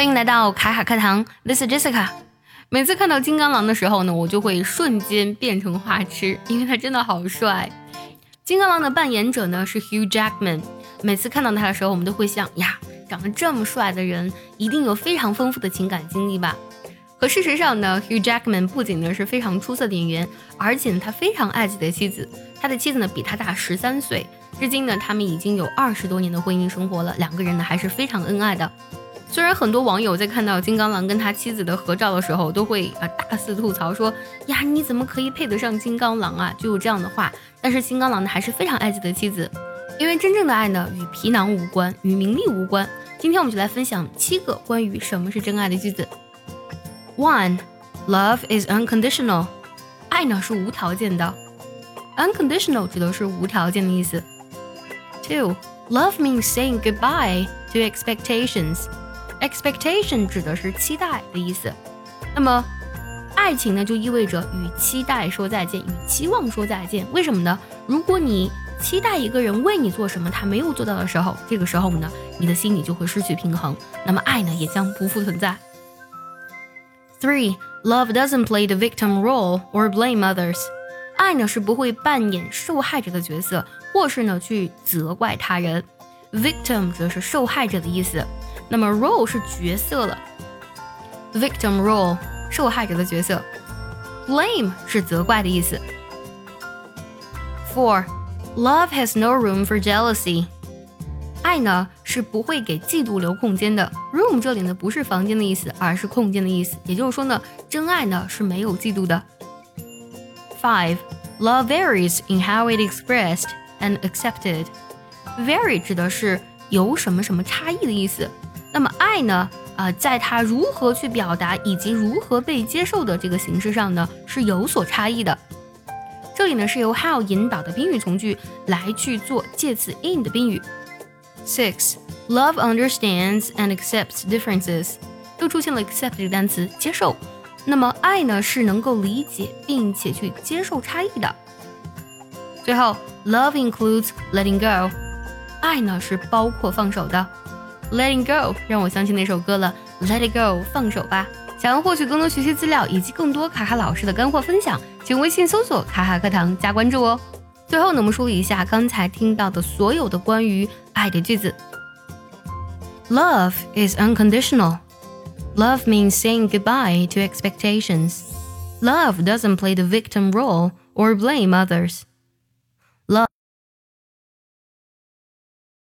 欢迎来到卡卡课堂，This is Jessica。每次看到金刚狼的时候呢，我就会瞬间变成花痴，因为他真的好帅。金刚狼的扮演者呢是 Hugh Jackman。每次看到他的时候，我们都会想呀，长得这么帅的人，一定有非常丰富的情感经历吧？可事实上呢，Hugh Jackman 不仅呢是非常出色的演员，而且呢他非常爱自己的妻子。他的妻子呢比他大十三岁，至今呢他们已经有二十多年的婚姻生活了，两个人呢还是非常恩爱的。虽然很多网友在看到金刚狼跟他妻子的合照的时候，都会啊大肆吐槽说呀你怎么可以配得上金刚狼啊，就有这样的话。但是金刚狼呢还是非常爱自己的妻子，因为真正的爱呢与皮囊无关，与名利无关。今天我们就来分享七个关于什么是真爱的句子。One, love is unconditional，爱呢是无条件的。Unconditional 指的是无条件的意思。Two, love means saying goodbye to expectations。Expectation 指的是期待的意思。那么，爱情呢就意味着与期待说再见，与期望说再见。为什么呢？如果你期待一个人为你做什么，他没有做到的时候，这个时候呢，你的心里就会失去平衡，那么爱呢也将不复存在。Three, love doesn't play the victim role or blame others. 爱呢是不会扮演受害者的角色，或是呢去责怪他人。Victim 则是受害者的意思，那么 role 是角色了。Victim role 受害者的角色，blame 是责怪的意思。Four, love has no room for jealousy. 爱呢是不会给嫉妒留空间的。Room 这里呢不是房间的意思，而是空间的意思。也就是说呢，真爱呢是没有嫉妒的。Five, love varies in how it expressed and accepted. Vary 指的是有什么什么差异的意思。 那么爱呢，啊，在它如何去表达以及如何被接受的这个形式上呢，是有所差异的。这里呢是由 how 引导的宾语从句来去做介词 in 的宾语。Six, love understands and accepts differences. 又出现了 accept 这个单词，接受。那么爱呢是能够理解并且去接受差异的。最后，love includes letting go，爱呢是包括放手的。Letting go 让我想起那首歌了，Let it go，放手吧。想要获取更多学习资料以及更多卡卡老师的干货分享，请微信搜索“卡卡课堂”加关注哦。最后呢，我们梳理一下刚才听到的所有的关于爱的句子。Love is unconditional. Love means saying goodbye to expectations. Love doesn't play the victim role or blame others.